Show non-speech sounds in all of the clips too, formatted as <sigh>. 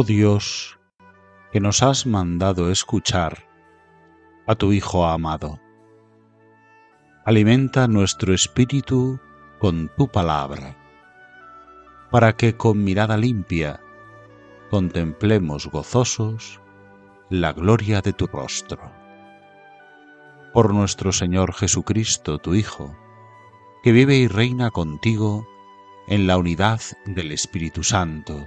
Oh Dios, que nos has mandado escuchar a tu Hijo amado. Alimenta nuestro espíritu con tu palabra, para que con mirada limpia contemplemos gozosos la gloria de tu rostro. Por nuestro Señor Jesucristo, tu Hijo, que vive y reina contigo en la unidad del Espíritu Santo,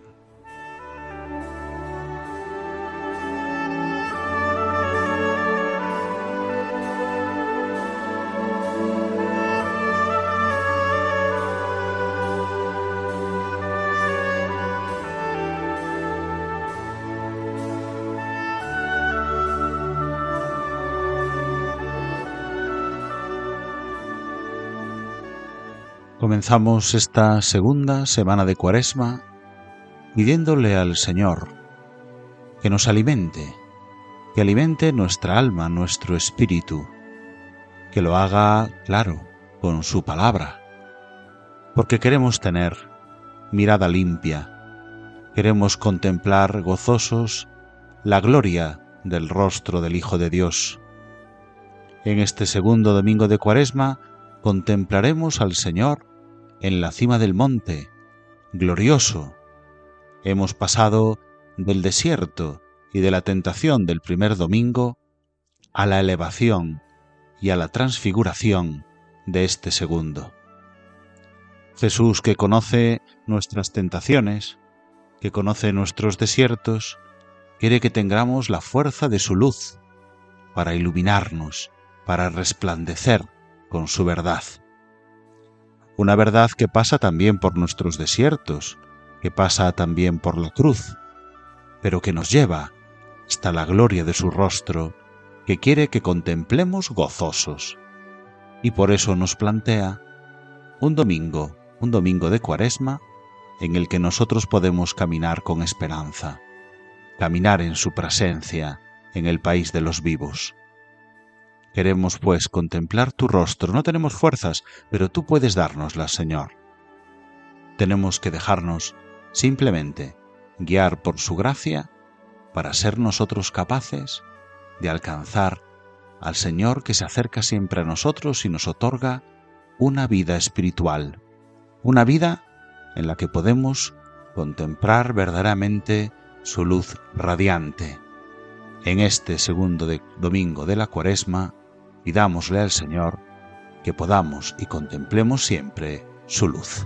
Comenzamos esta segunda semana de Cuaresma pidiéndole al Señor que nos alimente, que alimente nuestra alma, nuestro espíritu, que lo haga claro con su palabra, porque queremos tener mirada limpia, queremos contemplar gozosos la gloria del rostro del Hijo de Dios. En este segundo domingo de Cuaresma contemplaremos al Señor en la cima del monte, glorioso. Hemos pasado del desierto y de la tentación del primer domingo a la elevación y a la transfiguración de este segundo. Jesús que conoce nuestras tentaciones, que conoce nuestros desiertos, quiere que tengamos la fuerza de su luz para iluminarnos, para resplandecer con su verdad una verdad que pasa también por nuestros desiertos, que pasa también por la cruz, pero que nos lleva hasta la gloria de su rostro, que quiere que contemplemos gozosos. Y por eso nos plantea un domingo, un domingo de cuaresma, en el que nosotros podemos caminar con esperanza, caminar en su presencia, en el país de los vivos. Queremos, pues, contemplar tu rostro. No tenemos fuerzas, pero tú puedes dárnoslas, Señor. Tenemos que dejarnos simplemente guiar por su gracia para ser nosotros capaces de alcanzar al Señor que se acerca siempre a nosotros y nos otorga una vida espiritual, una vida en la que podemos contemplar verdaderamente su luz radiante. En este segundo domingo de la cuaresma, pidámosle al Señor que podamos y contemplemos siempre su luz.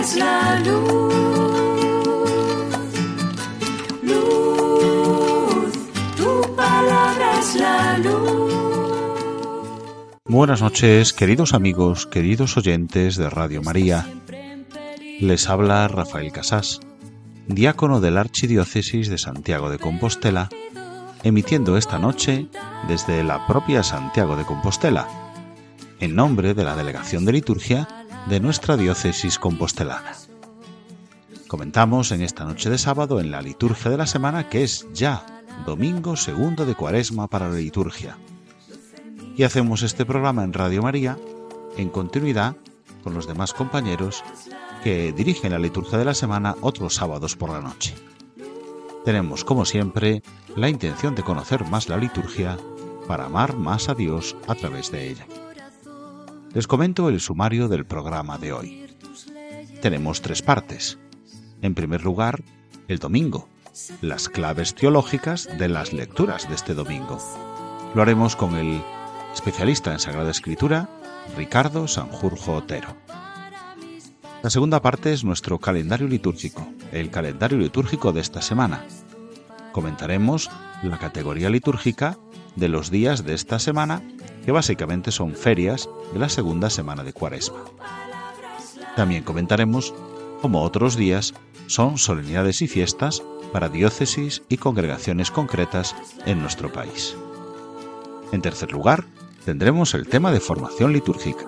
Es la luz. Luz, tu palabra es la luz. Buenas noches, queridos amigos, queridos oyentes de Radio María. Les habla Rafael Casás, diácono de la Archidiócesis de Santiago de Compostela, emitiendo esta noche desde la propia Santiago de Compostela, en nombre de la Delegación de Liturgia de nuestra diócesis compostelana. Comentamos en esta noche de sábado en la liturgia de la semana que es ya domingo segundo de cuaresma para la liturgia. Y hacemos este programa en Radio María en continuidad con los demás compañeros que dirigen la liturgia de la semana otros sábados por la noche. Tenemos, como siempre, la intención de conocer más la liturgia para amar más a Dios a través de ella. Les comento el sumario del programa de hoy. Tenemos tres partes. En primer lugar, el domingo, las claves teológicas de las lecturas de este domingo. Lo haremos con el especialista en Sagrada Escritura, Ricardo Sanjurjo Otero. La segunda parte es nuestro calendario litúrgico, el calendario litúrgico de esta semana. Comentaremos la categoría litúrgica de los días de esta semana, que básicamente son ferias de la segunda semana de Cuaresma. También comentaremos cómo otros días son solemnidades y fiestas para diócesis y congregaciones concretas en nuestro país. En tercer lugar, tendremos el tema de formación litúrgica,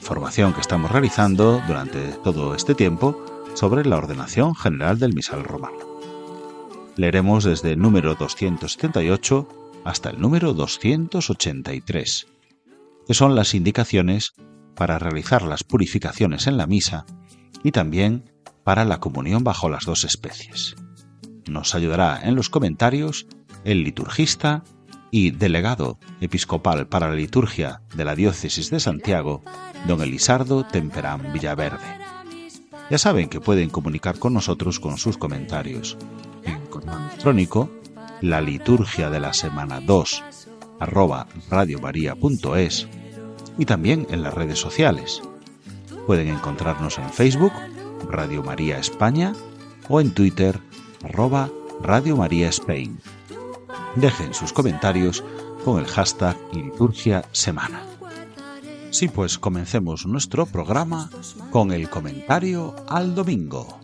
formación que estamos realizando durante todo este tiempo sobre la ordenación general del misal romano. Leeremos desde el número 278 hasta el número 283, que son las indicaciones para realizar las purificaciones en la misa y también para la comunión bajo las dos especies. Nos ayudará en los comentarios el liturgista y delegado episcopal para la liturgia de la diócesis de Santiago, don Elisardo Temperán Villaverde. Ya saben que pueden comunicar con nosotros con sus comentarios en electrónico la liturgia de la semana 2 arroba radiomaria.es y también en las redes sociales. Pueden encontrarnos en Facebook, Radio María España, o en Twitter, arroba Radio María Spain. Dejen sus comentarios con el hashtag Liturgia Semana. Sí, pues comencemos nuestro programa con el comentario al domingo.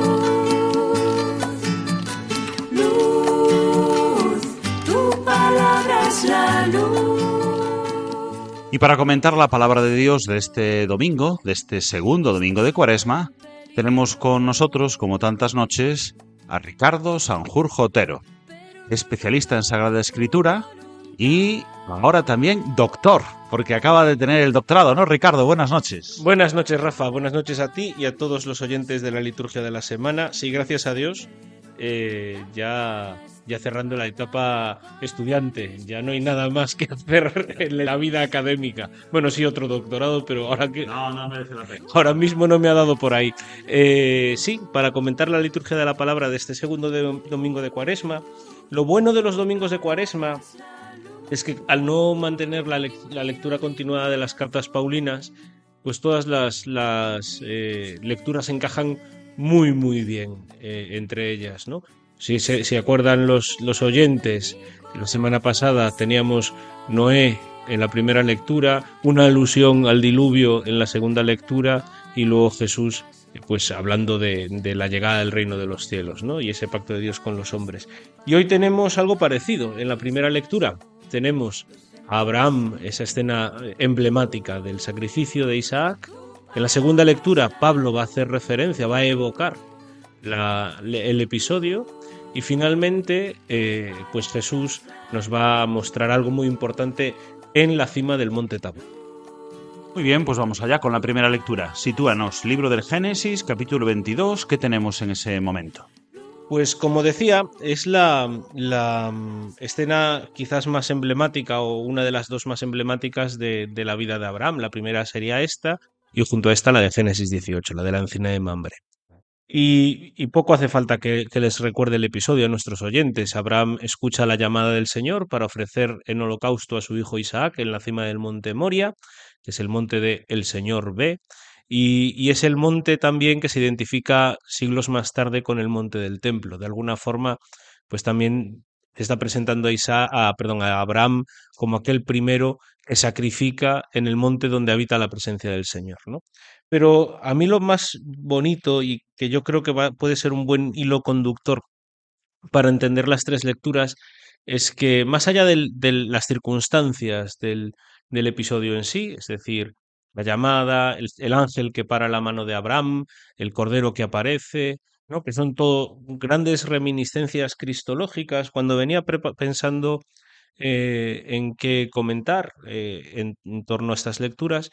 Es la luz. Y para comentar la palabra de Dios de este domingo, de este segundo domingo de Cuaresma, tenemos con nosotros, como tantas noches, a Ricardo Sanjurjo Otero, especialista en Sagrada Escritura y ahora también doctor, porque acaba de tener el doctorado, ¿no, Ricardo? Buenas noches. Buenas noches, Rafa. Buenas noches a ti y a todos los oyentes de la liturgia de la semana. Sí, gracias a Dios. eh, ya ya cerrando la etapa estudiante. Ya no hay nada más que hacer en la vida académica. Bueno, sí, otro doctorado, pero ahora que. No, no merece la pena. Ahora mismo no me ha dado por ahí. Eh, sí, para comentar la liturgia de la palabra de este segundo domingo de Cuaresma. Lo bueno de los domingos de Cuaresma es que al no mantener la, lectura continuada de las cartas paulinas, pues todas las, las eh, lecturas encajan muy, muy bien eh, entre ellas, ¿no? Si se acuerdan los, los oyentes, la semana pasada teníamos Noé en la primera lectura, una alusión al diluvio en la segunda lectura y luego Jesús pues hablando de, de, la llegada del reino de los cielos, ¿no? Y ese pacto de Dios con los hombres. Y hoy tenemos algo parecido. En la primera lectura tenemos a Abraham, esa escena emblemática del sacrificio de Isaac. En la segunda lectura, Pablo va a hacer referencia, va a evocar el episodio y finalmente, eh, pues Jesús nos va a mostrar algo muy importante en la cima del monte Tabor. Muy bien, pues vamos allá con la primera lectura. Sitúanos, libro del Génesis, capítulo 22, ¿qué tenemos en ese momento? Pues como decía, es la, la, mm, escena quizás más emblemática o una de las dos más emblemáticas de, de, la vida de Abraham. La primera sería esta y junto a esta la de Génesis 18, la de la encina de Mambre. Y, poco hace falta que, les recuerde el episodio a nuestros oyentes. Abraham escucha la llamada del Señor para ofrecer en holocausto a su hijo Isaac en la cima del monte Moria, que es el monte de El Señor ve, y, es el monte también que se identifica siglos más tarde con el monte del templo. De alguna forma, pues también está presentando a, Isaac, perdón, a Abraham como aquel primero que sacrifica en el monte donde habita la presencia del Señor. ¿no? Pero a mí lo más bonito y que yo creo que puede ser un buen hilo conductor para entender las tres lecturas es que más allá de las circunstancias del, episodio en sí, es decir, la llamada, el, ángel que para la mano de Abraham, el cordero que aparece, ¿no? que son todo grandes reminiscencias cristológicas, cuando venía pensando eh, en qué comentar eh, en torno a estas lecturas,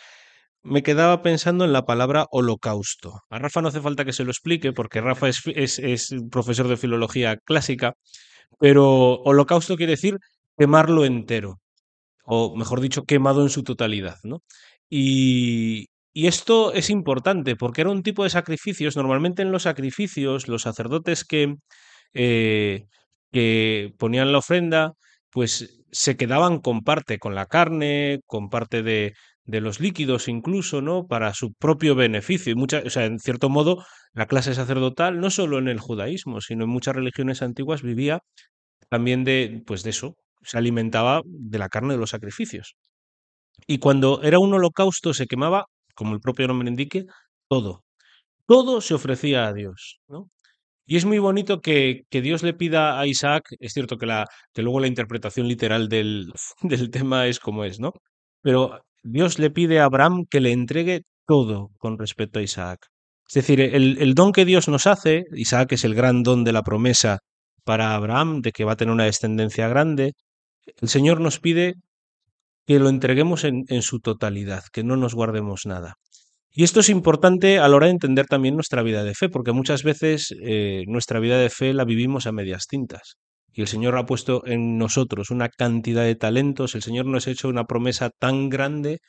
me quedaba pensando en la palabra holocausto. A Rafa no hace falta que se lo explique porque Rafa es, es, profesor de filología clásica, pero holocausto quiere decir quemarlo entero, o mejor dicho, quemado en su totalidad. ¿no? Y, y esto es importante porque era un tipo de sacrificios, normalmente en los sacrificios, los sacerdotes que, eh, que ponían la ofrenda, pues se quedaban con parte, con la carne, con parte de, de los líquidos incluso, ¿no? Para su propio beneficio. Y mucha, o sea, en cierto modo, la clase sacerdotal, no solo en el judaísmo, sino en muchas religiones antiguas, vivía también de, pues de eso, se alimentaba de la carne de los sacrificios. Y cuando era un holocausto se quemaba, como el propio nombre indique, todo. Todo se ofrecía a Dios, ¿no? Y es muy bonito que, que, Dios le pida a Isaac, es cierto que, la, que luego la interpretación literal del, <laughs> del tema es como es, ¿no? Pero Dios le pide a Abraham que le entregue todo con respecto a Isaac. Es decir, el, don que Dios nos hace, Isaac es el gran don de la promesa para Abraham, de que va a tener una descendencia grande, el Señor nos pide que lo entreguemos en, su totalidad, que no nos guardemos nada. Y esto es importante a la hora de entender también nuestra vida de fe, porque muchas veces eh, nuestra vida de fe la vivimos a medias tintas y el Señor ha puesto en nosotros una cantidad de talentos, el Señor nos ha hecho una promesa tan grande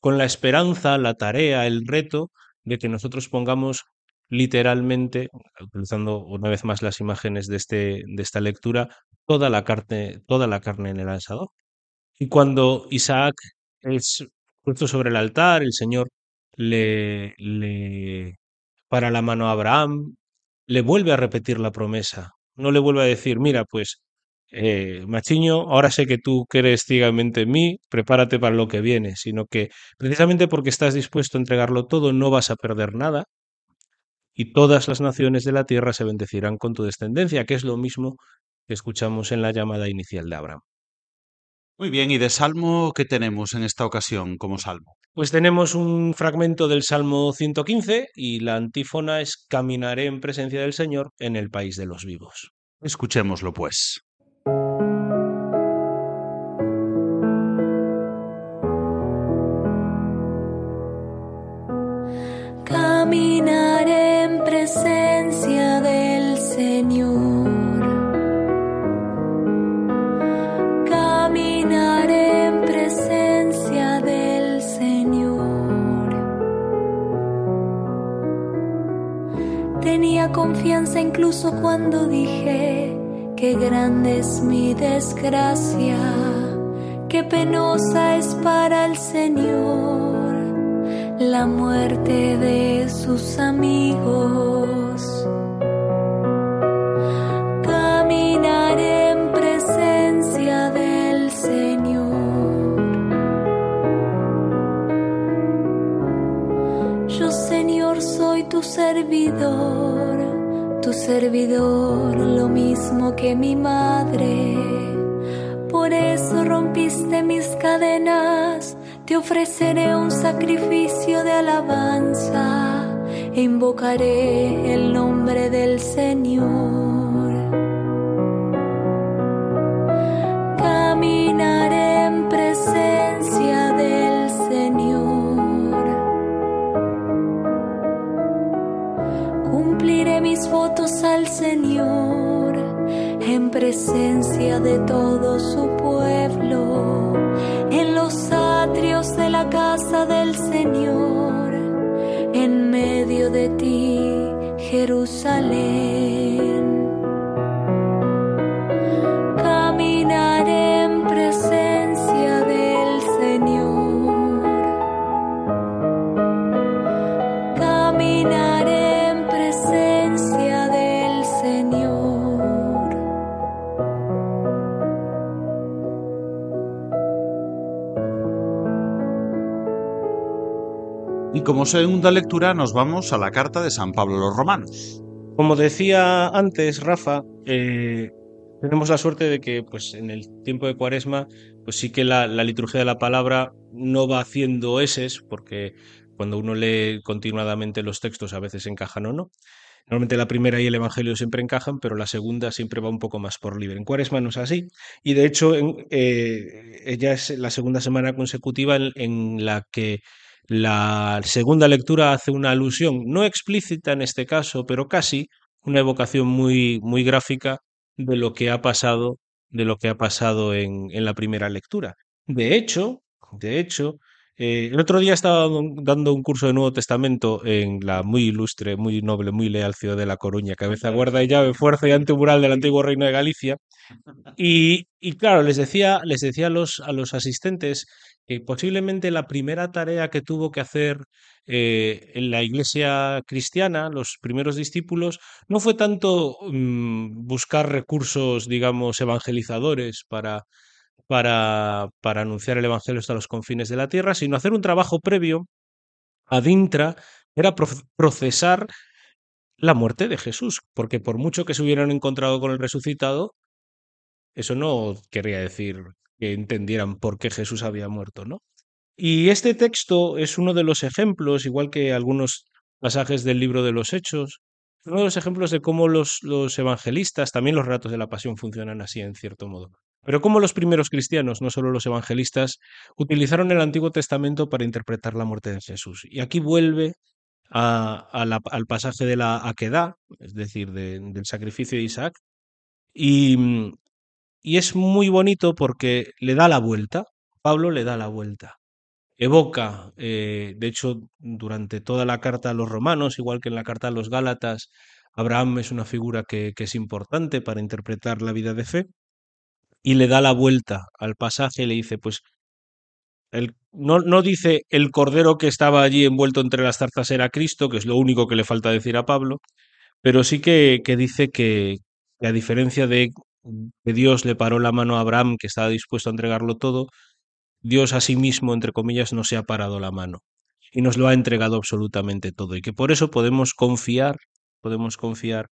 con la esperanza, la tarea, el reto de que nosotros pongamos literalmente, utilizando una vez más las imágenes de, este, de esta lectura, toda la, carne, toda la carne en el asador. Y cuando Isaac es puesto sobre el altar, el Señor le, le para la mano a Abraham, le vuelve a repetir la promesa, no le vuelve a decir, mira, pues, eh, Machiño, ahora sé que tú crees ciegamente en mí, prepárate para lo que viene, sino que precisamente porque estás dispuesto a entregarlo todo, no vas a perder nada, y todas las naciones de la tierra se bendecirán con tu descendencia, que es lo mismo que escuchamos en la llamada inicial de Abraham. Muy bien, ¿y de salmo qué tenemos en esta ocasión como salmo? Pues tenemos un fragmento del Salmo 115 y la antífona es Caminaré en presencia del Señor en el país de los vivos. Escuchémoslo pues. Confianza incluso cuando dije que grande es mi desgracia, que penosa es para el Señor la muerte de sus amigos. Caminaré en presencia del Señor. Yo, Señor, soy tu servidor, tu servidor, lo mismo que mi madre. Por eso rompiste mis cadenas te ofreceré un sacrificio de alabanza e invocaré el nombre del Señor. Caminaré en presencia al Señor en presencia de todo su pueblo en los atrios de la casa del Señor, en medio de ti, Jerusalén. Como segunda lectura nos vamos a la carta de San Pablo a los Romanos. Como decía antes Rafa, eh, tenemos la suerte de que pues, en el tiempo de Cuaresma, pues sí que la, liturgia de la palabra no va haciendo eses, porque cuando uno lee continuadamente los textos a veces encajan o no. Normalmente la primera y el Evangelio siempre encajan, pero la segunda siempre va un poco más por libre. En Cuaresma no es así. Y de hecho, en, eh, ya es la segunda semana consecutiva en la que la segunda lectura hace una alusión, no explícita en este caso, pero casi una evocación muy, muy gráfica de lo que ha pasado, de lo que ha pasado en, en la primera lectura. De hecho, de hecho, eh, el otro día estaba dando un curso de Nuevo Testamento en la muy ilustre, muy noble, muy leal ciudad de La Coruña, cabeza, guarda y llave, fuerza y antemural del antiguo reino de Galicia. <laughs> Y, y claro, les decía, les decía a los, a los asistentes que posiblemente la primera tarea que tuvo que hacer eh, en la iglesia cristiana, los primeros discípulos, no fue tanto mm, buscar recursos, digamos, evangelizadores para, para, para anunciar el Evangelio hasta los confines de la tierra, sino hacer un trabajo previo, ad intra, era pro- procesar la muerte de Jesús, porque por mucho que se hubieran encontrado con el resucitado, eso no querría decir entendieran por qué Jesús había muerto, ¿no? Y este texto es uno de los ejemplos, igual que algunos pasajes del libro de los Hechos, uno de los ejemplos de cómo los, evangelistas, también los relatos de la pasión funcionan así en cierto modo, pero cómo los primeros cristianos, no solo los evangelistas, utilizaron el Antiguo Testamento para interpretar la muerte de Jesús. Y aquí vuelve a, la- al pasaje de la Aquedá, es decir, de- del sacrificio de Isaac, y, mm, y es muy bonito porque le da la vuelta, Pablo le da la vuelta. Evoca, eh, de hecho, durante toda la carta a los romanos, igual que en la carta a los gálatas, Abraham es una figura que, es importante para interpretar la vida de fe, y le da la vuelta al pasaje y le dice, pues, el, no, no dice el cordero que estaba allí envuelto entre las zarzas era Cristo, que es lo único que le falta decir a Pablo, pero sí que, que dice que, que a diferencia de que Dios le paró la mano a Abraham, que estaba dispuesto a entregarlo todo, Dios a sí mismo, entre comillas, no se ha parado la mano y nos lo ha entregado absolutamente todo y que por eso podemos confiar, podemos confiar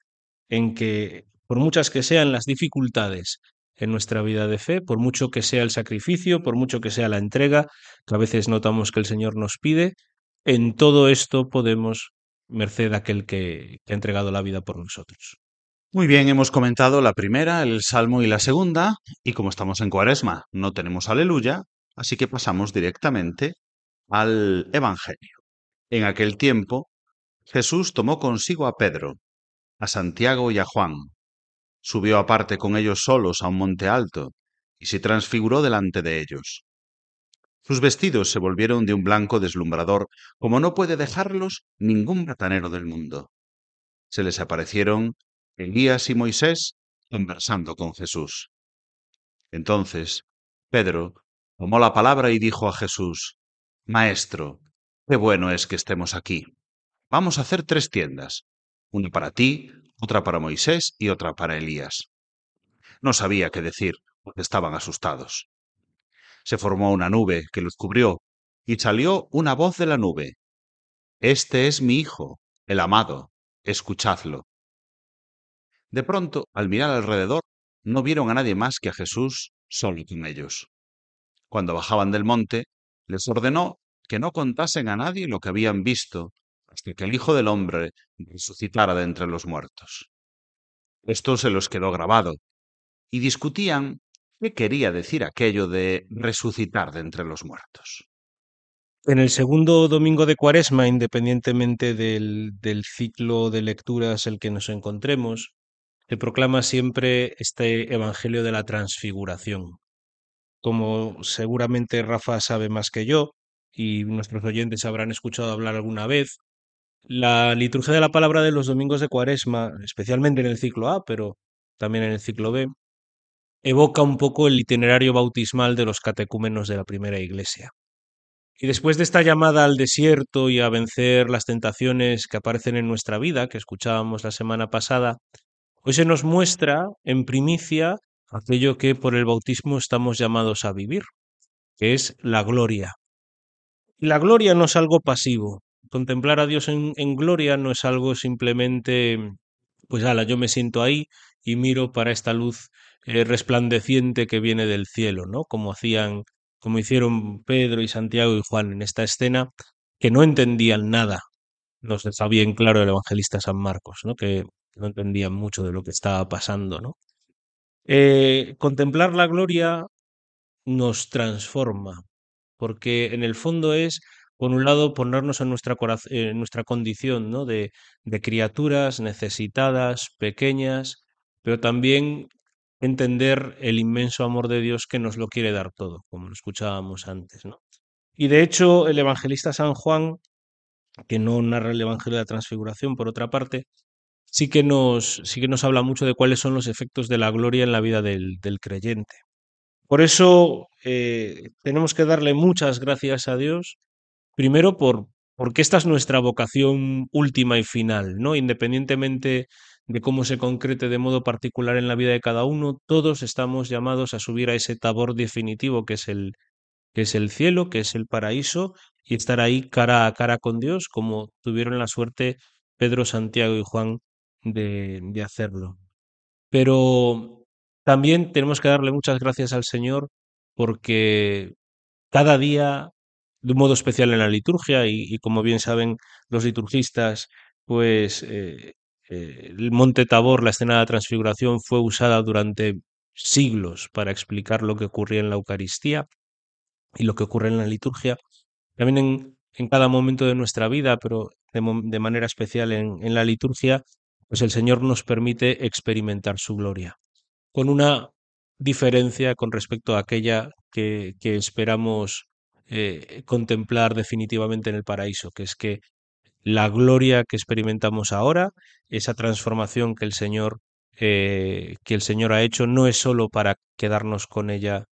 en que por muchas que sean las dificultades en nuestra vida de fe, por mucho que sea el sacrificio, por mucho que sea la entrega, que a veces notamos que el Señor nos pide, en todo esto podemos merced a aquel que, que ha entregado la vida por nosotros. Muy bien, hemos comentado la primera, el Salmo y la segunda, y como estamos en Cuaresma, no tenemos aleluya, así que pasamos directamente al Evangelio. En aquel tiempo, Jesús tomó consigo a Pedro, a Santiago y a Juan, subió aparte con ellos solos a un monte alto, y se transfiguró delante de ellos. Sus vestidos se volvieron de un blanco deslumbrador, como no puede dejarlos ningún batanero del mundo. se les aparecieron Elías y Moisés conversando con Jesús. Entonces Pedro tomó la palabra y dijo a Jesús, Maestro, qué bueno es que estemos aquí. Vamos a hacer tres tiendas, una para ti, otra para Moisés y otra para Elías. No sabía qué decir, porque estaban asustados. Se formó una nube que los cubrió, y salió una voz de la nube. Este es mi Hijo, el amado, escuchadlo. De pronto, al mirar alrededor, no vieron a nadie más que a Jesús solo con ellos. Cuando bajaban del monte, les ordenó que no contasen a nadie lo que habían visto hasta que el Hijo del Hombre resucitara de entre los muertos. Esto se los quedó grabado, y discutían qué quería decir aquello de resucitar de entre los muertos. En el segundo domingo de Cuaresma, independientemente del, del ciclo de lecturas el que nos encontremos, se proclama siempre este Evangelio de la Transfiguración. Como seguramente Rafa sabe más que yo, y nuestros oyentes habrán escuchado hablar alguna vez, la liturgia de la palabra de los domingos de Cuaresma, especialmente en el ciclo A, pero también en el ciclo B, evoca un poco el itinerario bautismal de los catecúmenos de la primera iglesia. Y después de esta llamada al desierto y a vencer las tentaciones que aparecen en nuestra vida, que escuchábamos la semana pasada, hoy se nos muestra en primicia aquello que por el bautismo estamos llamados a vivir, que es la gloria. La gloria no es algo pasivo, contemplar a Dios en, gloria no es algo simplemente, pues ala, yo me siento ahí y miro para esta luz eh, resplandeciente que viene del cielo, ¿no? Como hacían, como hicieron Pedro y Santiago y Juan en esta escena, que no entendían nada. Nos está bien claro el evangelista San Marcos, ¿no? Que no entendían mucho de lo que estaba pasando, ¿no? Eh, contemplar la gloria nos transforma, porque en el fondo es por un lado, ponernos en nuestra, condición ¿no? de, de criaturas necesitadas, pequeñas, pero también entender el inmenso amor de Dios que nos lo quiere dar todo, como lo escuchábamos antes. ¿no? Y de hecho, el evangelista San Juan, que no narra el Evangelio de la Transfiguración, por otra parte, sí que nos, sí que nos habla mucho de cuáles son los efectos de la gloria en la vida del, del creyente. Por eso eh, tenemos que darle muchas gracias a Dios Primero por porque esta es nuestra vocación última y final, ¿no? Independientemente de cómo se concrete de modo particular en la vida de cada uno, todos estamos llamados a subir a ese tabor definitivo que es el que es el cielo, que es el paraíso y estar ahí cara a cara con Dios, como tuvieron la suerte Pedro, Santiago y Juan de, hacerlo. Pero también tenemos que darle muchas gracias al Señor porque cada día de un modo especial en la liturgia y, como bien saben los liturgistas, pues eh, eh, el Monte Tabor, la escena de la transfiguración, fue usada durante siglos para explicar lo que ocurría en la Eucaristía y lo que ocurre en la liturgia. También en, cada momento de nuestra vida, pero de, manera especial en la liturgia, pues el Señor nos permite experimentar su gloria, con una diferencia con respecto a aquella que, que esperamos eh, contemplar definitivamente en el paraíso, que es que la gloria que experimentamos ahora, esa transformación que el Señor eh, que el Señor ha hecho, no es sólo para quedarnos con ella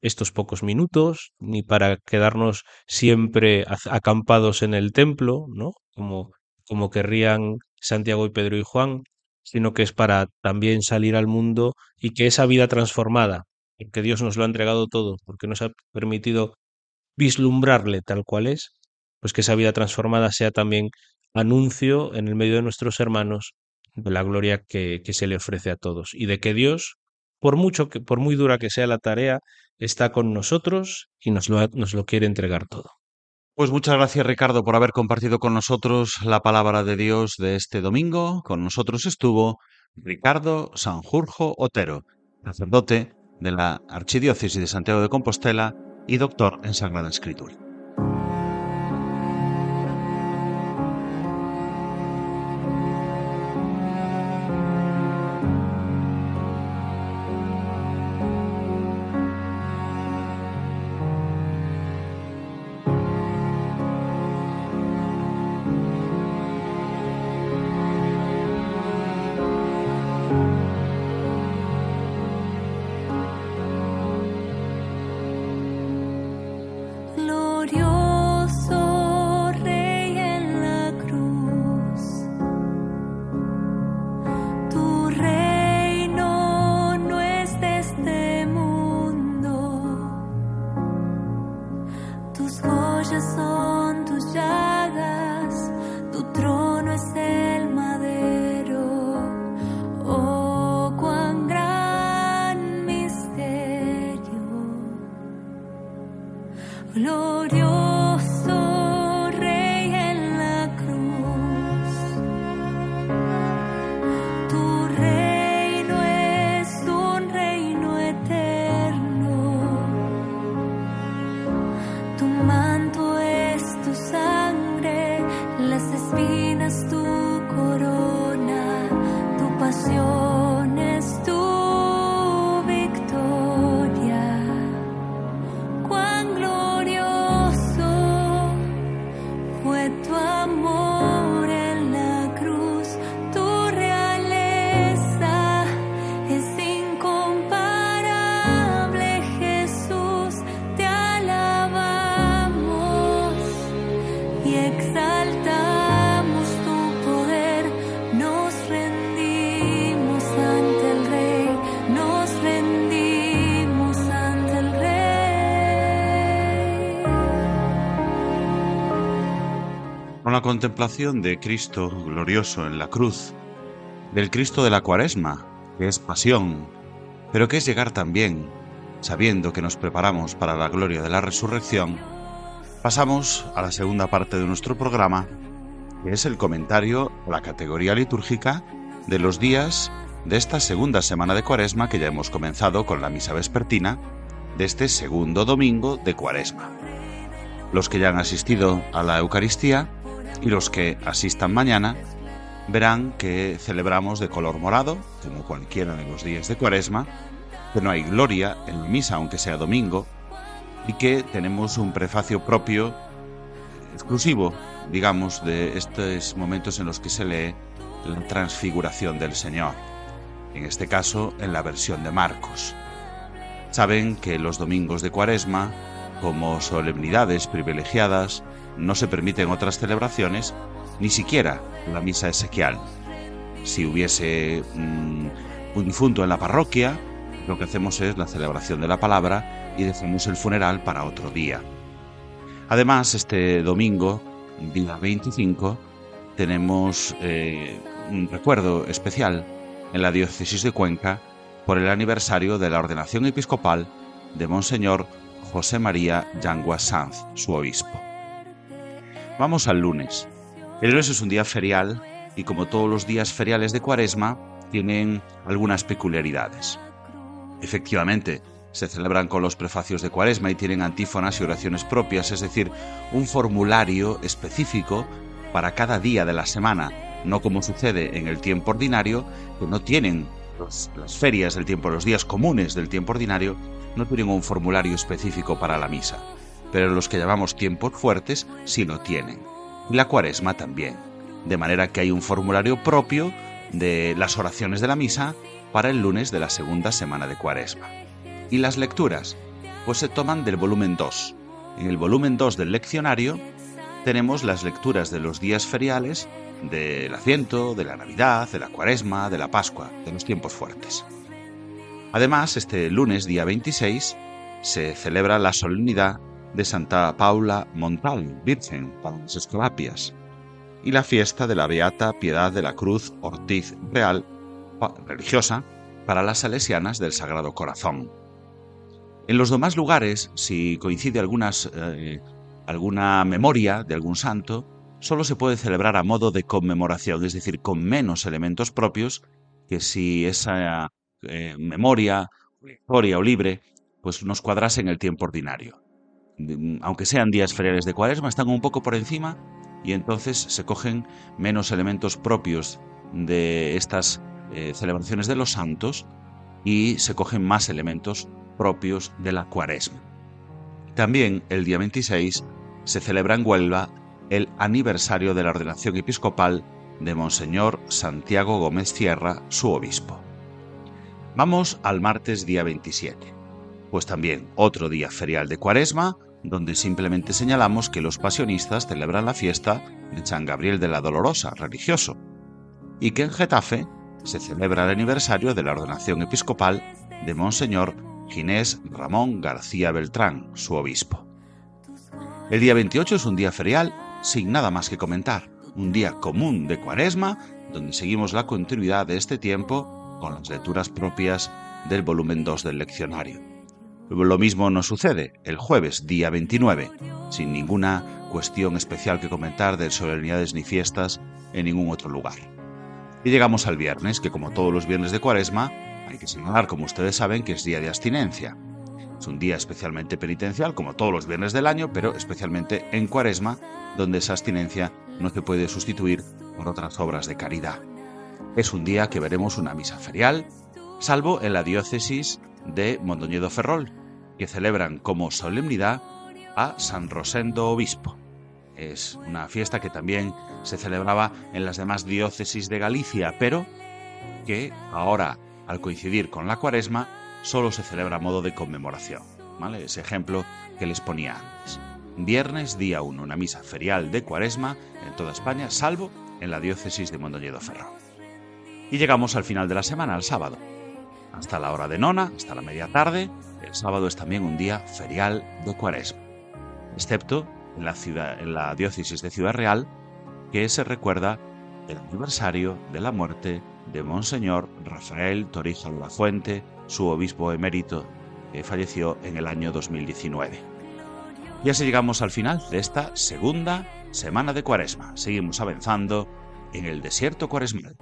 estos pocos minutos, ni para quedarnos siempre acampados en el templo, ¿no? Como, como querrían Santiago y Pedro y Juan, sino que es para también salir al mundo y que esa vida transformada, porque Dios nos lo ha entregado todo, porque nos ha permitido vislumbrarle tal cual es, pues que esa vida transformada sea también anuncio en el medio de nuestros hermanos de la gloria que, que se le ofrece a todos y de que Dios, por mucho que, por muy dura que sea la tarea, está con nosotros y nos lo, nos lo quiere entregar todo. Pues muchas gracias Ricardo por haber compartido con nosotros la palabra de Dios de este domingo. Con nosotros estuvo Ricardo Sanjurjo Otero, sacerdote de la Archidiócesis de Santiago de Compostela y doctor en Sagrada Escritura. Contemplación de Cristo glorioso en la cruz, del Cristo de la cuaresma, que es pasión, pero que es llegar también, sabiendo que nos preparamos para la gloria de la resurrección, pasamos a la segunda parte de nuestro programa, que es el comentario a la categoría litúrgica de los días de esta segunda semana de cuaresma que ya hemos comenzado con la misa vespertina de este segundo domingo de cuaresma. Los que ya han asistido a la Eucaristía y los que asistan mañana verán que celebramos de color morado, como cualquiera de los días de Cuaresma, que no hay gloria en la misa, aunque sea domingo, y que tenemos un prefacio propio, exclusivo, digamos, de estos momentos en los que se lee la transfiguración del Señor, en este caso en la versión de Marcos. Saben que los domingos de Cuaresma, como solemnidades privilegiadas, no se permiten otras celebraciones, ni siquiera la misa esequial. Si hubiese mm, un difunto en la parroquia, lo que hacemos es la celebración de la palabra y dejamos el funeral para otro día. Además, este domingo, día 25, tenemos eh, un recuerdo especial en la diócesis de Cuenca por el aniversario de la ordenación episcopal de Monseñor José María Yangua Sanz, su obispo. Vamos al lunes. El lunes es un día ferial y como todos los días feriales de Cuaresma, tienen algunas peculiaridades. Efectivamente, se celebran con los prefacios de Cuaresma y tienen antífonas y oraciones propias, es decir, un formulario específico para cada día de la semana, no como sucede en el tiempo ordinario, que no tienen las ferias del tiempo, los días comunes del tiempo ordinario, no tienen un formulario específico para la misa pero los que llamamos tiempos fuertes sí lo tienen. Y la cuaresma también. De manera que hay un formulario propio de las oraciones de la misa para el lunes de la segunda semana de cuaresma. ¿Y las lecturas? Pues se toman del volumen 2. En el volumen 2 del leccionario tenemos las lecturas de los días feriales, del asiento, de la Navidad, de la Cuaresma, de la Pascua, de los tiempos fuertes. Además, este lunes, día 26, se celebra la solemnidad de Santa Paula Montal, Virgen para las Escolapias, y la fiesta de la Beata Piedad de la Cruz Ortiz Real, religiosa, para las salesianas del Sagrado Corazón. En los demás lugares, si coincide eh, alguna memoria de algún santo, solo se puede celebrar a modo de conmemoración, es decir, con menos elementos propios que si esa eh, memoria, historia o libre, pues nos cuadrase en el tiempo ordinario aunque sean días feriales de cuaresma, están un poco por encima y entonces se cogen menos elementos propios de estas eh, celebraciones de los santos y se cogen más elementos propios de la cuaresma. También el día 26 se celebra en Huelva el aniversario de la ordenación episcopal de Monseñor Santiago Gómez Sierra, su obispo. Vamos al martes día 27, pues también otro día ferial de cuaresma, donde simplemente señalamos que los pasionistas celebran la fiesta de San Gabriel de la Dolorosa, religioso, y que en Getafe se celebra el aniversario de la ordenación episcopal de Monseñor Ginés Ramón García Beltrán, su obispo. El día 28 es un día ferial sin nada más que comentar, un día común de cuaresma donde seguimos la continuidad de este tiempo con las lecturas propias del volumen 2 del leccionario. Lo mismo nos sucede el jueves, día 29, sin ninguna cuestión especial que comentar de solemnidades ni fiestas en ningún otro lugar. Y llegamos al viernes, que como todos los viernes de cuaresma, hay que señalar, como ustedes saben, que es día de abstinencia. Es un día especialmente penitencial, como todos los viernes del año, pero especialmente en cuaresma, donde esa abstinencia no se puede sustituir por otras obras de caridad. Es un día que veremos una misa ferial, salvo en la diócesis de Mondoñedo Ferrol, que celebran como solemnidad a San Rosendo Obispo. Es una fiesta que también se celebraba en las demás diócesis de Galicia, pero que ahora, al coincidir con la cuaresma, solo se celebra a modo de conmemoración. ¿vale? Ese ejemplo que les ponía antes. Viernes, día 1, una misa ferial de cuaresma en toda España, salvo en la diócesis de Mondoñedo Ferro. Y llegamos al final de la semana, al sábado. Hasta la hora de nona, hasta la media tarde, sábado es también un día ferial de cuaresma, excepto en la, diócesis de Ciudad Real, que se recuerda el aniversario de la muerte de Monseñor Rafael Torija la Fuente, su obispo emérito, que falleció en el año 2019. Y así llegamos al final de esta segunda semana de Cuaresma. Seguimos avanzando en el desierto cuaresmal.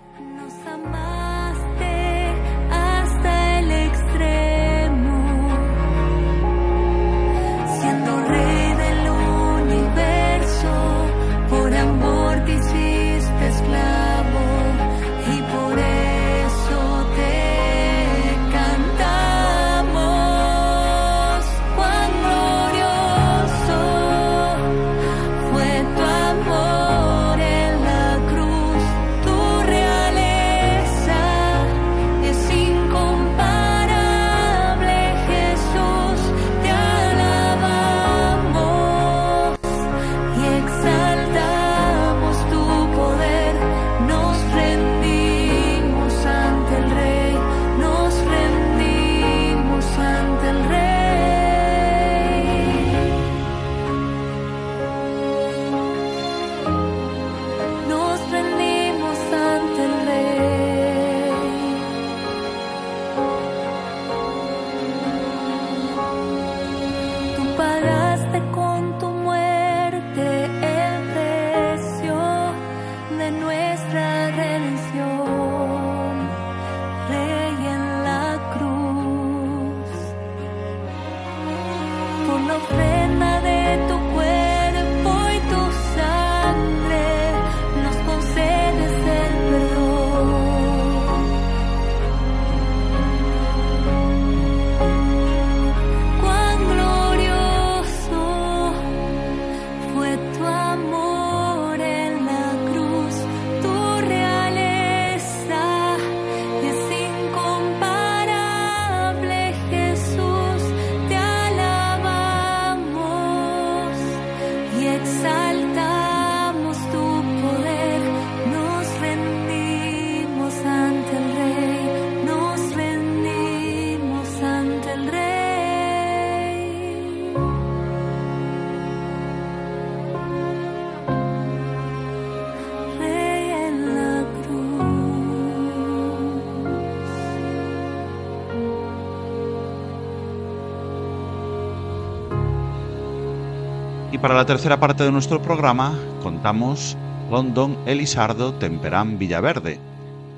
Para la tercera parte de nuestro programa contamos con don Elisardo Temperán Villaverde,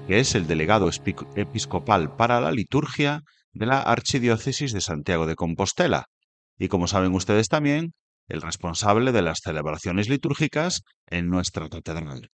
que es el delegado episcopal para la liturgia de la Archidiócesis de Santiago de Compostela, y como saben ustedes también, el responsable de las celebraciones litúrgicas en nuestra catedral.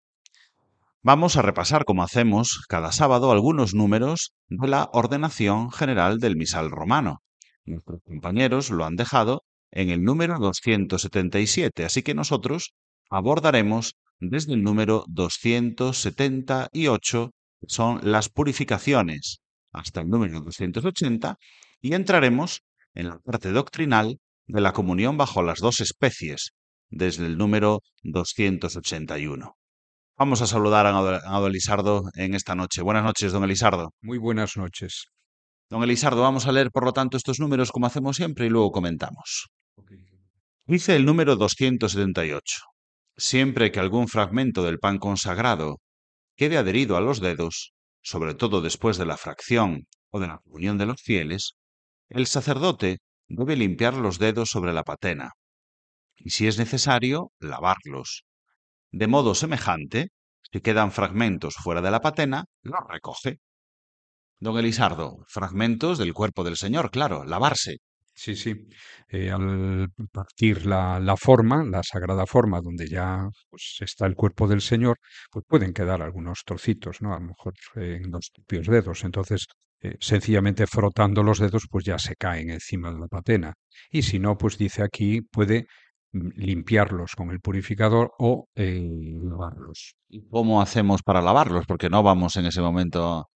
Vamos a repasar, como hacemos cada sábado, algunos números de la ordenación general del misal romano. Nuestros compañeros lo han dejado en el número 277, así que nosotros abordaremos desde el número 278, son las purificaciones, hasta el número 280, y entraremos en la parte doctrinal de la comunión bajo las dos especies, desde el número 281. Vamos a saludar a don Elisardo en esta noche. Buenas noches, don Elisardo. Muy buenas noches. Don Elisardo, vamos a leer por lo tanto estos números como hacemos siempre y luego comentamos. Dice el número 278. Siempre que algún fragmento del pan consagrado quede adherido a los dedos, sobre todo después de la fracción o de la comunión de los fieles, el sacerdote debe limpiar los dedos sobre la patena y, si es necesario, lavarlos. De modo semejante, si quedan fragmentos fuera de la patena, los recoge. Don Elisardo, fragmentos del cuerpo del Señor, claro, lavarse. Sí, sí. Eh, al partir la, la, forma, la sagrada forma, donde ya pues, está el cuerpo del Señor, pues pueden quedar algunos trocitos, ¿no? A lo mejor en los propios dedos. Entonces, eh, sencillamente frotando los dedos, pues ya se caen encima de la patena. Y si no, pues dice aquí, puede mm, limpiarlos con el purificador o eh, lavarlos. ¿Y cómo hacemos para lavarlos? Porque no vamos en ese momento.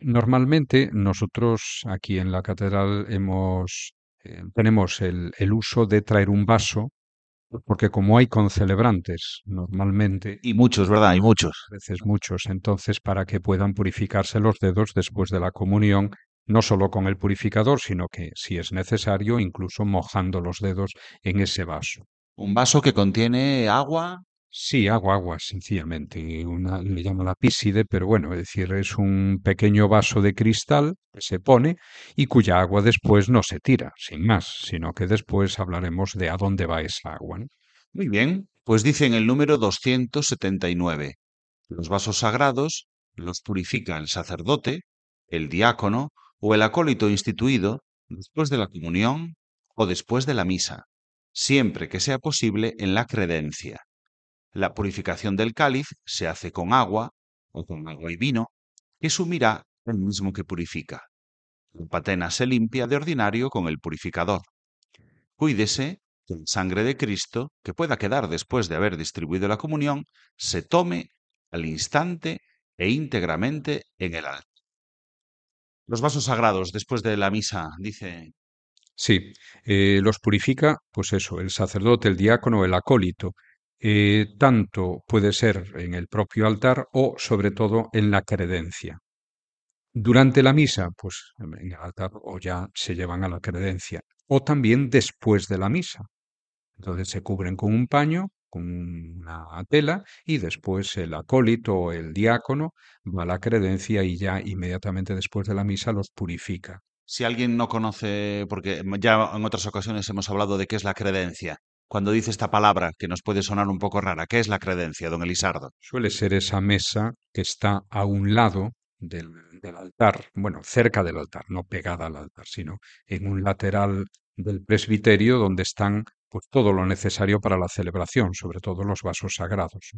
Normalmente nosotros aquí en la catedral hemos eh, tenemos el, el uso de traer un vaso porque como hay concelebrantes normalmente, Y muchos, ¿verdad? Hay muchos. a veces muchos, entonces para que puedan purificarse los dedos después de la comunión, no solo con el purificador, sino que, si es necesario, incluso mojando los dedos en ese vaso. Un vaso que contiene agua. Sí, agua, agua, sencillamente. Una, le llaman la píside, pero bueno, es decir, es un pequeño vaso de cristal que se pone y cuya agua después no se tira, sin más, sino que después hablaremos de a dónde va esa agua. ¿no? Muy bien. Pues dice en el número 279. Los vasos sagrados los purifica el sacerdote, el diácono o el acólito instituido después de la comunión o después de la misa, siempre que sea posible en la credencia. La purificación del cáliz se hace con agua o con agua y vino, que sumirá el mismo que purifica. La patena se limpia de ordinario con el purificador. Cuídese que la sangre de Cristo, que pueda quedar después de haber distribuido la comunión, se tome al instante e íntegramente en el altar. Los vasos sagrados después de la misa, dice, Sí, eh, los purifica, pues eso, el sacerdote, el diácono, el acólito. Eh, tanto puede ser en el propio altar o sobre todo en la credencia. Durante la misa, pues en el altar o ya se llevan a la credencia, o también después de la misa. Entonces se cubren con un paño, con una tela, y después el acólito o el diácono va a la credencia y ya inmediatamente después de la misa los purifica. si alguien no conoce, porque ya en otras ocasiones hemos hablado de qué es la credencia, cuando dice esta palabra que nos puede sonar un poco rara, ¿qué es la credencia, don Elisardo? Suele ser esa mesa que está a un lado del, del altar, bueno, cerca del altar, no pegada al altar, sino en un lateral del presbiterio donde están pues todo lo necesario para la celebración, sobre todo los vasos sagrados.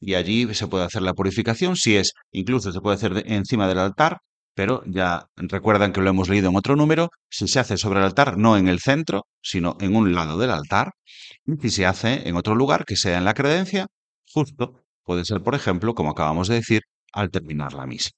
Y allí se puede hacer la purificación, si es, incluso se puede hacer de- encima del altar, pero ya recuerdan que lo hemos leído en otro número, si se hace sobre el altar, no en el centro, sino en un lado del altar, y si se hace en otro lugar, que sea en la credencia, justo, puede ser, por ejemplo, como acabamos de decir, al terminar la misa.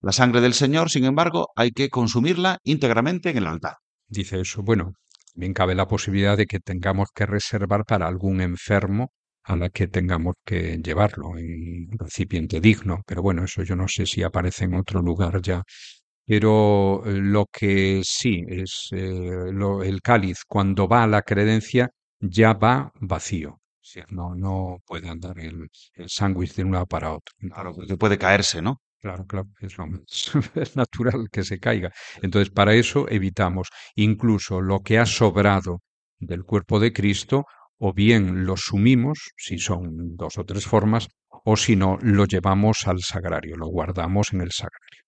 La sangre del Señor, sin embargo, hay que consumirla íntegramente en el altar. Dice eso, bueno, también cabe la posibilidad de que tengamos que reservar para algún enfermo a la que tengamos que llevarlo en un recipiente digno, pero bueno, eso yo no sé si aparece en otro lugar ya. Pero eh, lo que sí es eh, lo- el cáliz cuando va a la credencia ya va vacío. Sea, no, no puede andar el, el sándwich de un lado para otro. Claro, porque puede caerse, ¿no? Claro, claro, es lo más <laughs> es natural que se caiga. Entonces, para eso evitamos incluso lo que ha sobrado del cuerpo de Cristo, o bien lo sumimos, si son dos o tres formas, o si no, lo llevamos al sagrario, lo guardamos en el sagrario.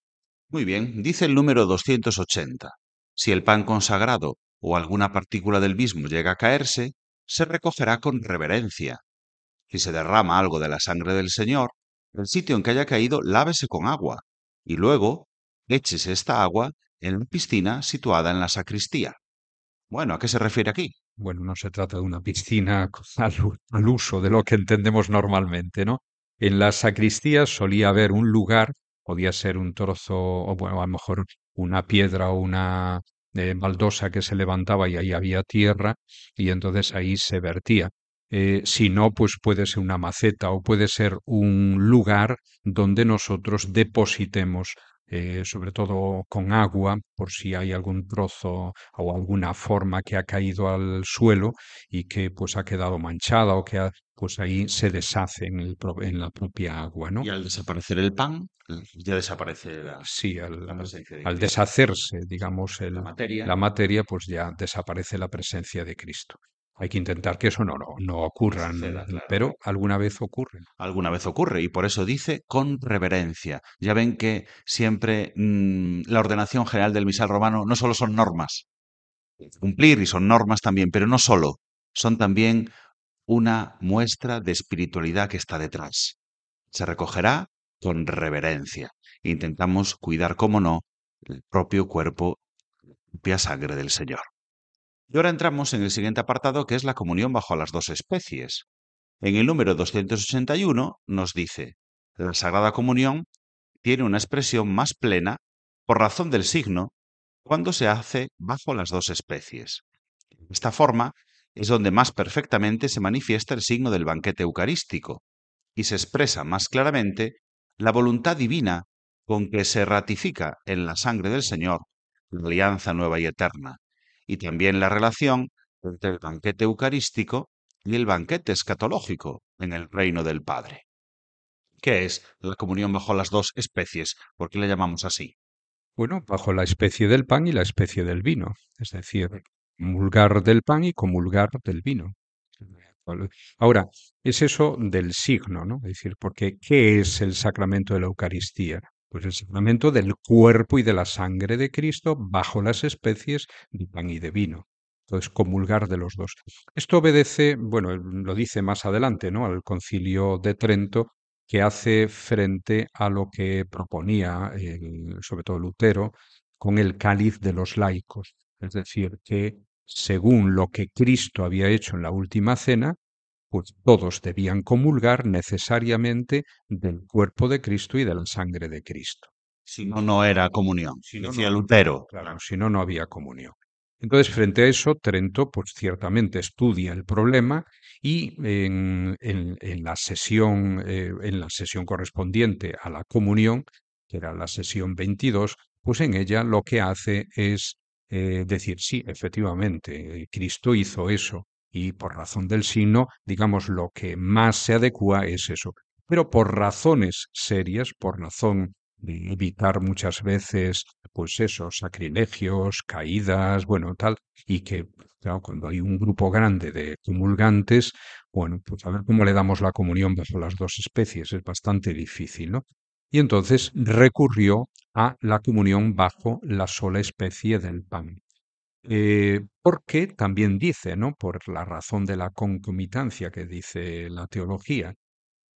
Muy bien, dice el número 280. Si el pan consagrado o alguna partícula del mismo llega a caerse, se recogerá con reverencia. Si se derrama algo de la sangre del Señor, el sitio en que haya caído lávese con agua, y luego échese esta agua en la piscina situada en la sacristía. Bueno, ¿a qué se refiere aquí? Bueno, no se trata de una piscina <laughs> al, uso de lo que entendemos normalmente, ¿no? En las sacristías solía haber un lugar, podía ser un trozo, o bueno, a lo mejor una piedra o una eh, baldosa que se levantaba y ahí había tierra, y entonces ahí se vertía. Eh, si no, pues puede ser una maceta o puede ser un lugar donde nosotros depositemos, eh, sobre todo con agua, por si hay algún trozo o alguna forma que ha caído al suelo y que pues ha quedado manchada o que ha- pues ahí se deshace en, el en la propia agua, ¿no? Y al desaparecer el pan, ya desaparece la, Sí, al, la al- presencia de al Cristo. deshacerse, digamos, el- La materia. la materia, pues ya desaparece la presencia de Cristo. Hay que intentar que eso no, no, no claro. pero alguna vez ocurre. alguna vez ocurre y por eso dice con reverencia. Ya ven que siempre mm, la ordenación general del misal romano no solo son normas, cumplir y son normas también, pero no solo, son también una muestra de espiritualidad que está detrás. Se recogerá con reverencia. Intentamos cuidar, como no, el propio cuerpo, la propia sangre del Señor. Y ahora entramos en el siguiente apartado que es la comunión bajo las dos especies. En el número 281 nos dice, la Sagrada Comunión tiene una expresión más plena por razón del signo cuando se hace bajo las dos especies. Esta forma es donde más perfectamente se manifiesta el signo del banquete eucarístico y se expresa más claramente la voluntad divina con que se ratifica en la sangre del Señor la alianza nueva y eterna, y también la relación entre el banquete eucarístico y el banquete escatológico en el reino del Padre. ¿Qué es la comunión bajo las dos especies? ¿Por qué la llamamos así? Bueno, bajo la especie del pan y la especie del vino, es decir, comulgar del pan y comulgar del vino. Ahora, es eso del signo, ¿no? Es decir, porque ¿qué es el sacramento de la Eucaristía? Pues el sacramento del cuerpo y de la sangre de Cristo bajo las especies de pan y de vino. Entonces, comulgar de los dos. Esto obedece, bueno, lo dice más adelante, ¿no? Al concilio de Trento, que hace frente a lo que proponía, sobre todo Lutero, con el cáliz de los laicos. Es decir, que según lo que Cristo había hecho en la última cena, pues todos debían comulgar necesariamente del cuerpo de Cristo y de la sangre de Cristo. Si no, no era comunión, si decía Lutero. Claro, si no, no había comunión. Entonces, frente a eso, Trento, pues ciertamente estudia el problema y en, la sesión, eh, en la sesión correspondiente a la comunión, que era la sesión 22, pues en ella lo que hace es eh, decir, sí, efectivamente, Cristo hizo eso y por razón del signo, digamos, lo que más se adecua es eso. Pero por razones serias, por razón de evitar muchas veces, pues esos sacrilegios, caídas, bueno, tal, y que, claro, cuando hay un grupo grande de comulgantes, bueno, pues a ver cómo le damos la comunión bajo las dos especies, es bastante difícil, ¿no? Y entonces recurrió a la comunión bajo la sola especie del pan. Eh, porque también dice, ¿no? Por la razón de la concomitancia que dice la teología,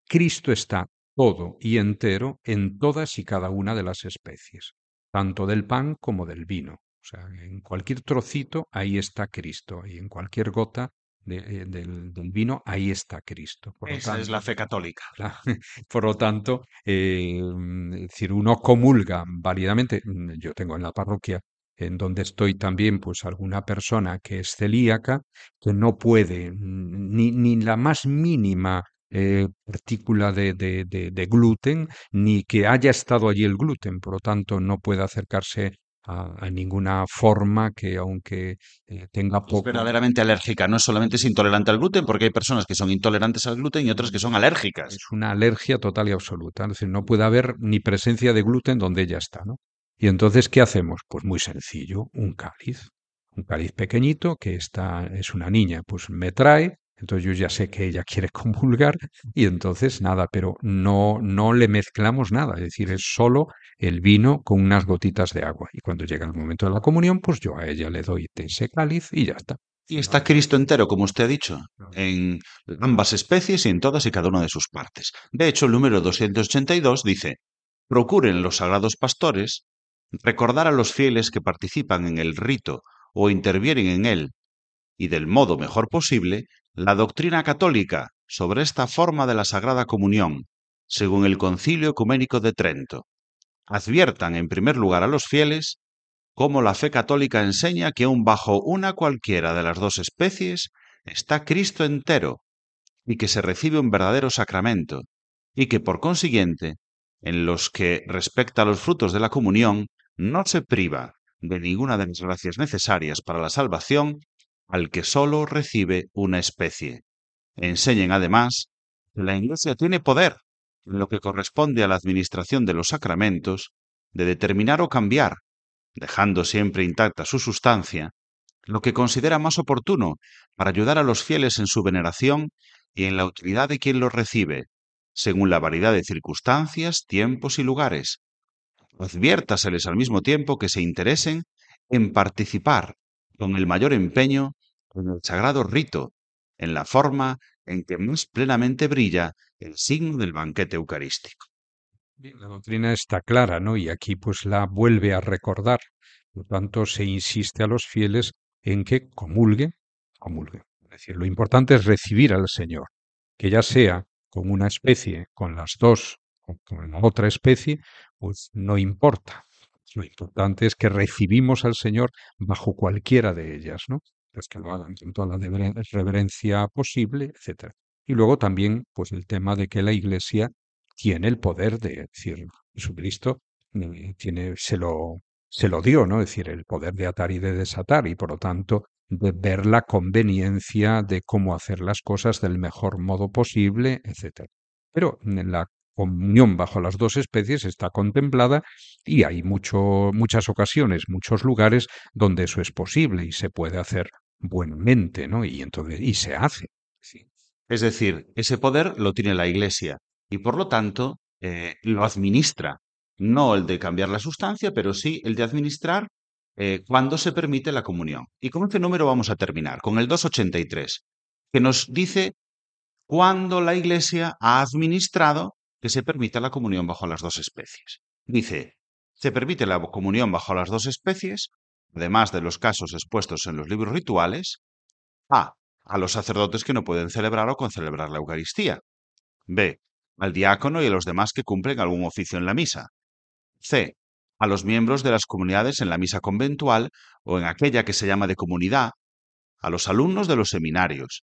Cristo está todo y entero en todas y cada una de las especies, tanto del pan como del vino. O sea, en cualquier trocito ahí está Cristo y en cualquier gota eh, del, vino, ahí está Cristo. Esa es la fe católica. <laughs> por lo tanto, eh, es decir, uno comulga válidamente. Yo tengo en la parroquia en donde estoy también, pues alguna persona que es celíaca, que no puede ni, ni la más mínima eh, partícula de, de, de, gluten, ni que haya estado allí el gluten, por lo tanto no puede acercarse a, ninguna forma que aunque eh, tenga poco... Es verdaderamente alérgica, no solamente es intolerante al gluten, porque hay personas que son intolerantes al gluten y otras que son alérgicas. Es una alergia total y absoluta, es decir, no puede haber ni presencia de gluten donde ella está, ¿no? Y entonces, ¿qué hacemos? Pues muy sencillo, un cáliz, un cáliz pequeñito que está, es una niña, pues me trae, entonces yo ya sé que ella <laughs> quiere comulgar y entonces nada, pero no, no le mezclamos nada, es decir, es solo el vino con unas gotitas de agua. Y cuando llega el momento de la comunión, pues yo a ella le doy ese cáliz y ya está. Y está Cristo entero, como usted ha dicho, en ambas especies y en todas y cada una de sus partes. De hecho, el número 282 dice, procuren los sagrados pastores recordar a los fieles que participan en el rito o intervienen en él, y del modo mejor posible, la doctrina católica sobre esta forma de la Sagrada Comunión, según el Concilio Ecuménico de Trento. Adviertan en primer lugar a los fieles cómo la fe católica enseña que aun bajo una cualquiera de las dos especies está Cristo entero, y que se recibe un verdadero sacramento, y que por consiguiente, en los que respecta a los frutos de la comunión, no se priva de ninguna de las gracias necesarias para la salvación al que sólo recibe una especie. Enseñen además que la Iglesia tiene poder en lo que corresponde a la administración de los sacramentos, de determinar o cambiar, dejando siempre intacta su sustancia, lo que considera más oportuno para ayudar a los fieles en su veneración y en la utilidad de quien los recibe, según la variedad de circunstancias, tiempos y lugares. Adviértaseles al mismo tiempo que se interesen en participar con el mayor empeño en el sagrado rito, en la forma en que más plenamente brilla el signo del banquete eucarístico. la doctrina está clara, ¿no? Y aquí pues la vuelve a recordar. Por tanto, se insiste a los fieles en que comulgue, comulgue. Es decir, lo importante es recibir al Señor, que ya sea con una especie, con las dos, otra especie, pues no importa. Lo importante es que recibimos al Señor bajo cualquiera de ellas, ¿no? Pues que lo hagan con toda la reverencia posible, etcétera. Y luego también, pues el tema de que la Iglesia tiene el poder de decir, Jesucristo eh, tiene, se lo, se lo dio, ¿no? Es decir, el poder de atar y de desatar, y por lo tanto de ver la conveniencia de cómo hacer las cosas del mejor modo posible, etc. Pero en la comunión bajo las dos especies está contemplada y hay mucho, muchas ocasiones, muchos lugares donde eso es posible y se puede hacer buenamente, ¿no? Y entonces y se hace. Es decir, ese poder lo tiene la Iglesia y por lo tanto eh, lo administra. No el de cambiar la sustancia, pero sí el de administrar eh, cuando se permite la comunión. Y con este número vamos a terminar, con el 283, que nos dice cuándo la Iglesia ha administrado que se permita la comunión bajo las dos especies. Dice, se permite la comunión bajo las dos especies, además de los casos expuestos en los libros rituales, a. a los sacerdotes que no pueden celebrar o concelebrar la Eucaristía, b. al diácono y a los demás que cumplen algún oficio en la misa, c. a los miembros de las comunidades en la misa conventual o en aquella que se llama de comunidad, a los alumnos de los seminarios,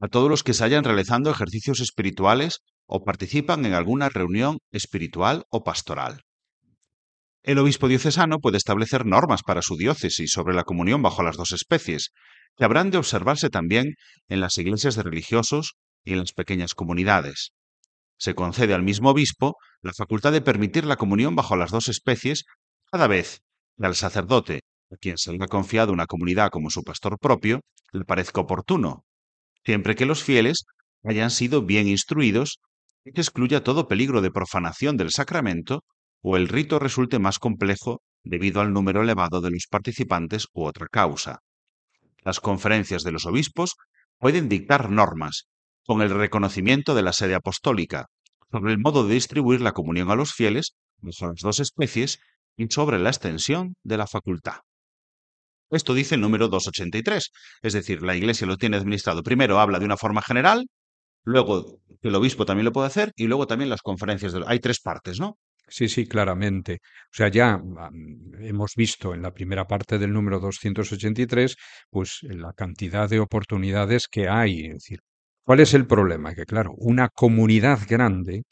a todos los que se hayan realizando ejercicios espirituales o participan en alguna reunión espiritual o pastoral. El obispo diocesano puede establecer normas para su diócesis sobre la comunión bajo las dos especies, que habrán de observarse también en las iglesias de religiosos y en las pequeñas comunidades. Se concede al mismo obispo la facultad de permitir la comunión bajo las dos especies cada vez que al sacerdote, a quien se le ha confiado una comunidad como su pastor propio, le parezca oportuno, siempre que los fieles hayan sido bien instruidos que excluya todo peligro de profanación del sacramento o el rito resulte más complejo debido al número elevado de los participantes u otra causa. Las conferencias de los obispos pueden dictar normas, con el reconocimiento de la sede apostólica, sobre el modo de distribuir la comunión a los fieles las dos especies y sobre la extensión de la facultad. Esto dice el número 283, es decir, la Iglesia lo tiene administrado. Primero habla de una forma general, luego el obispo también lo puede hacer y luego también las conferencias. De... Hay tres partes, ¿no? Sí, sí, claramente. O sea, ya hemos visto en la primera parte del número 283, pues la cantidad de oportunidades que hay. ¿cuál es el problema? Que claro, una comunidad grande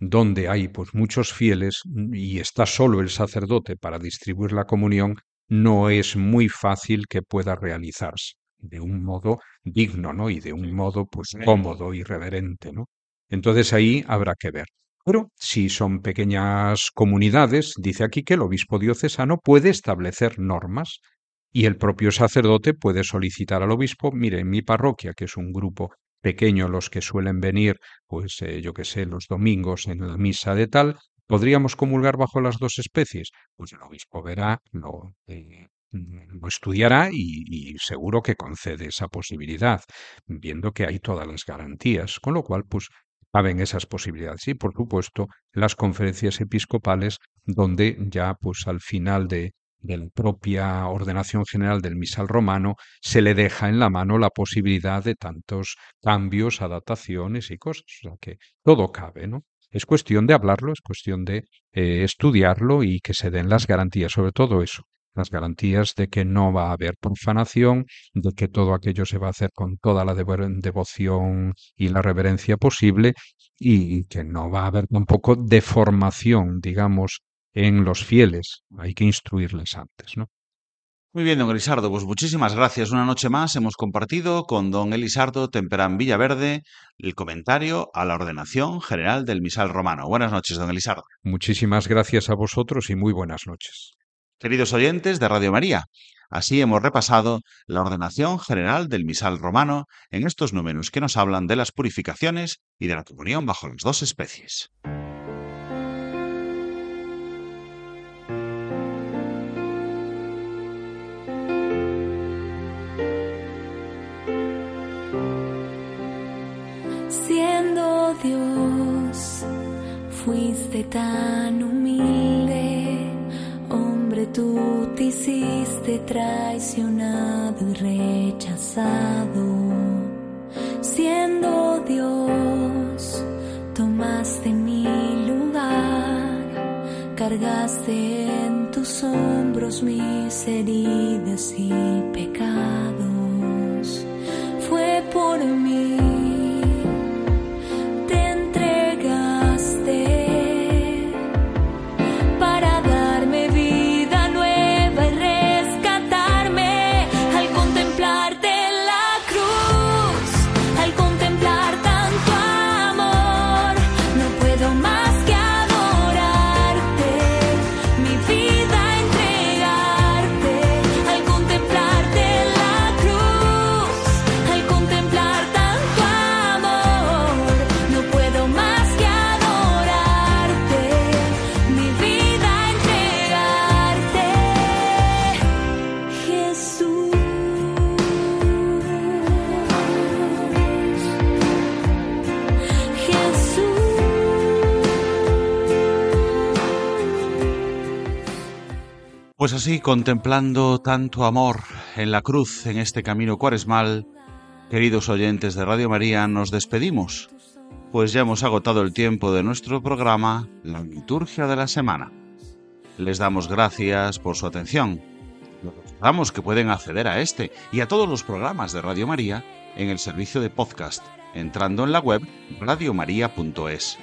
donde hay pues muchos fieles y está solo el sacerdote para distribuir la comunión, no es muy fácil que pueda realizarse de un modo digno, ¿no? Y de un modo pues cómodo y reverente, ¿no? Entonces ahí habrá que ver. Pero si son pequeñas comunidades, dice aquí que el obispo diocesano puede establecer normas y el propio sacerdote puede solicitar al obispo, mire, en mi parroquia, que es un grupo pequeño los que suelen venir, pues eh, yo qué sé, los domingos en la misa de tal, ¿podríamos comulgar bajo las dos especies? Pues el obispo verá, lo, eh, estudiará y, seguro que concede esa posibilidad, viendo que hay todas las garantías, con lo cual, pues caben esas posibilidades. Y, por supuesto, las conferencias episcopales, donde ya, pues al final de, de la propia ordenación general del misal romano, se le deja en la mano la posibilidad de tantos cambios, adaptaciones y cosas. O sea que todo cabe, ¿no? Es cuestión de hablarlo, es cuestión de eh, estudiarlo y que se den las garantías, sobre todo eso, las garantías de que no va a haber profanación, de que todo aquello se va a hacer con toda la devoción y la reverencia posible y que no va a haber tampoco deformación, digamos, en los fieles. Hay que instruirles antes, ¿no? Muy bien, don Elisardo, pues muchísimas gracias. Una noche más hemos compartido con don Elisardo Temperán Villaverde el comentario a la ordenación general del misal romano. Buenas noches, don Elisardo. Muchísimas gracias a vosotros y muy buenas noches. Queridos oyentes de Radio María, así hemos repasado la ordenación general del misal romano en estos números que nos hablan de las purificaciones y de la comunión bajo las dos especies. Siendo Dios, fuiste tan humilde traicionado y pasado. Siendo Dios, tomaste mi lugar, cargaste en tus hombros mis heridas y pecados. Fue por mí. Pues así, contemplando tanto amor en la cruz en este camino cuaresmal, queridos oyentes de Radio María, nos despedimos, pues ya hemos agotado el tiempo de nuestro programa, la liturgia de la semana. Les damos gracias por su atención. Les recordamos que pueden acceder a este y a todos los programas de Radio María en el servicio de podcast, entrando en la web radiomaria.es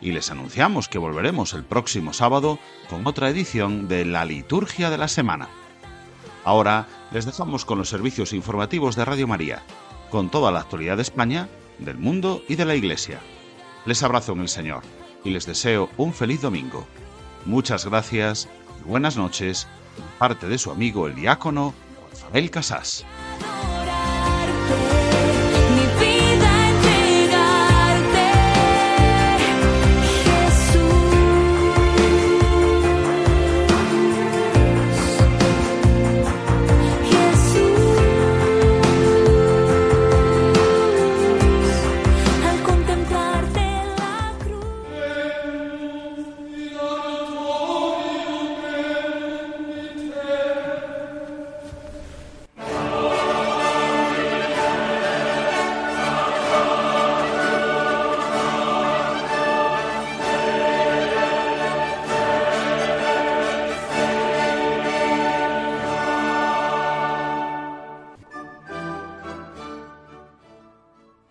y les anunciamos que volveremos el próximo sábado con otra edición de la Liturgia de la Semana. Ahora les dejamos con los servicios informativos de Radio María, con toda la actualidad de España, del mundo y de la Iglesia. Les abrazo en el Señor y les deseo un feliz domingo. Muchas gracias y buenas noches, parte de su amigo el diácono Rafael Casás.